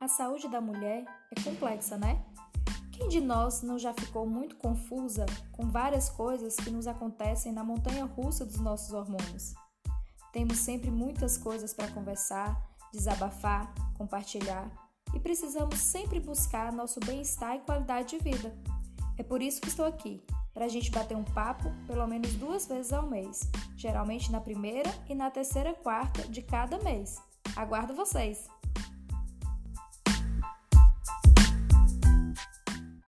A saúde da mulher é complexa, né? Quem de nós não já ficou muito confusa com várias coisas que nos acontecem na montanha russa dos nossos hormônios? Temos sempre muitas coisas para conversar, desabafar, compartilhar e precisamos sempre buscar nosso bem-estar e qualidade de vida. É por isso que estou aqui, para a gente bater um papo pelo menos duas vezes ao mês, geralmente na primeira e na terceira quarta de cada mês. Aguardo vocês!